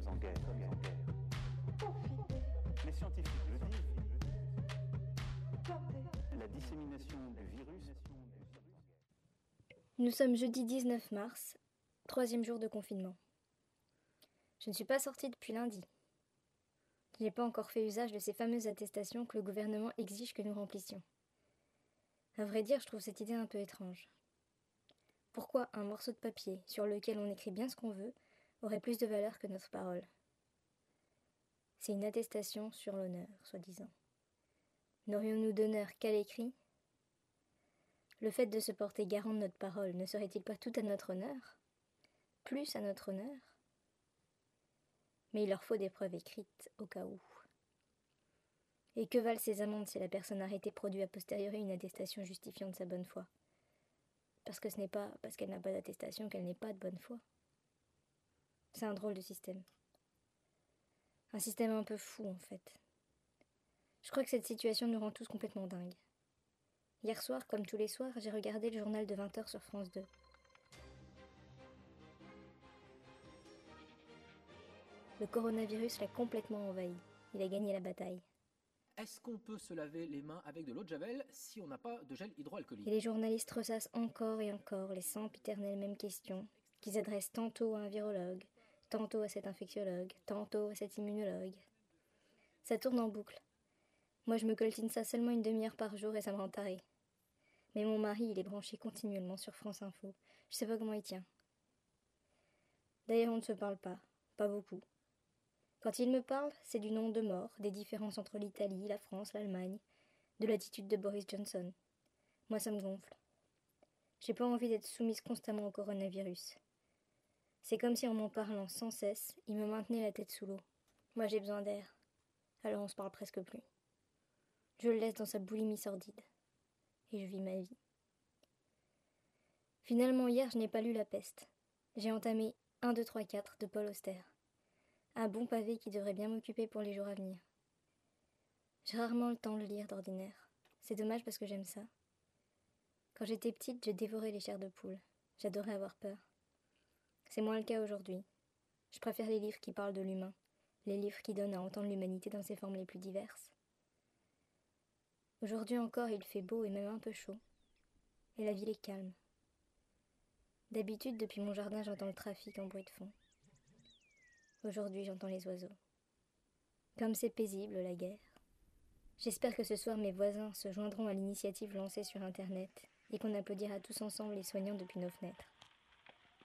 sommes en guerre. Sommes en guerre. Les scientifiques le disent. La dissémination du virus. Nous sommes jeudi 19 mars, troisième jour de confinement. Je ne suis pas sortie depuis lundi. Je n'ai pas encore fait usage de ces fameuses attestations que le gouvernement exige que nous remplissions. À vrai dire, je trouve cette idée un peu étrange. Pourquoi un morceau de papier sur lequel on écrit bien ce qu'on veut aurait plus de valeur que notre parole C'est une attestation sur l'honneur, soi-disant. N'aurions-nous d'honneur qu'à l'écrit? Le fait de se porter garant de notre parole ne serait-il pas tout à notre honneur? Plus à notre honneur? Mais il leur faut des preuves écrites au cas où. Et que valent ces amendes si la personne arrêtée produit a posteriori une attestation justifiant de sa bonne foi? Parce que ce n'est pas parce qu'elle n'a pas d'attestation qu'elle n'est pas de bonne foi. C'est un drôle de système. Un système un peu fou en fait. Je crois que cette situation nous rend tous complètement dingues. Hier soir, comme tous les soirs, j'ai regardé le journal de 20h sur France 2. Le coronavirus l'a complètement envahi. Il a gagné la bataille. Est-ce qu'on peut se laver les mains avec de l'eau de javel si on n'a pas de gel hydroalcoolique? Et les journalistes ressassent encore et encore les sempiternelles mêmes questions, qu'ils adressent tantôt à un virologue, tantôt à cet infectiologue, tantôt à cet immunologue. Ça tourne en boucle. Moi, je me coltine ça seulement une demi-heure par jour et ça me rend taré. Mais mon mari, il est branché continuellement sur France Info. Je sais pas comment il tient. D'ailleurs, on ne se parle pas. Pas beaucoup. Quand il me parle, c'est du nombre de morts, des différences entre l'Italie, la France, l'Allemagne, de l'attitude de Boris Johnson. Moi, ça me gonfle. J'ai pas envie d'être soumise constamment au coronavirus. C'est comme si en m'en parlant sans cesse, il me maintenait la tête sous l'eau. Moi, j'ai besoin d'air. Alors on se parle presque plus. Je le laisse dans sa boulimie sordide. Et je vis ma vie. Finalement, hier, je n'ai pas lu La Peste. J'ai entamé 1, 2, 3, 4 de Paul Auster. Un bon pavé qui devrait bien m'occuper pour les jours à venir. J'ai rarement le temps de le lire d'ordinaire. C'est dommage parce que j'aime ça. Quand j'étais petite, je dévorais les chairs de poule. J'adorais avoir peur. C'est moins le cas aujourd'hui. Je préfère les livres qui parlent de l'humain, les livres qui donnent à entendre l'humanité dans ses formes les plus diverses. Aujourd'hui encore, il fait beau et même un peu chaud. Et la ville est calme. D'habitude, depuis mon jardin, j'entends le trafic en bruit de fond. Aujourd'hui, j'entends les oiseaux. Comme c'est paisible, la guerre. J'espère que ce soir, mes voisins se joindront à l'initiative lancée sur Internet et qu'on applaudira tous ensemble les soignants depuis nos fenêtres.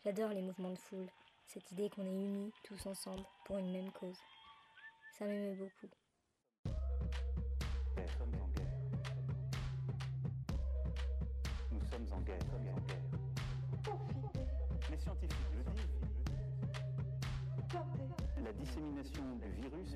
J'adore les mouvements de foule, cette idée qu'on est unis tous ensemble pour une même cause. Ça m'aime beaucoup. Nous sommes en guerre. Nous sommes en guerre. Sommes en guerre. Les scientifiques le disent. La dissémination du virus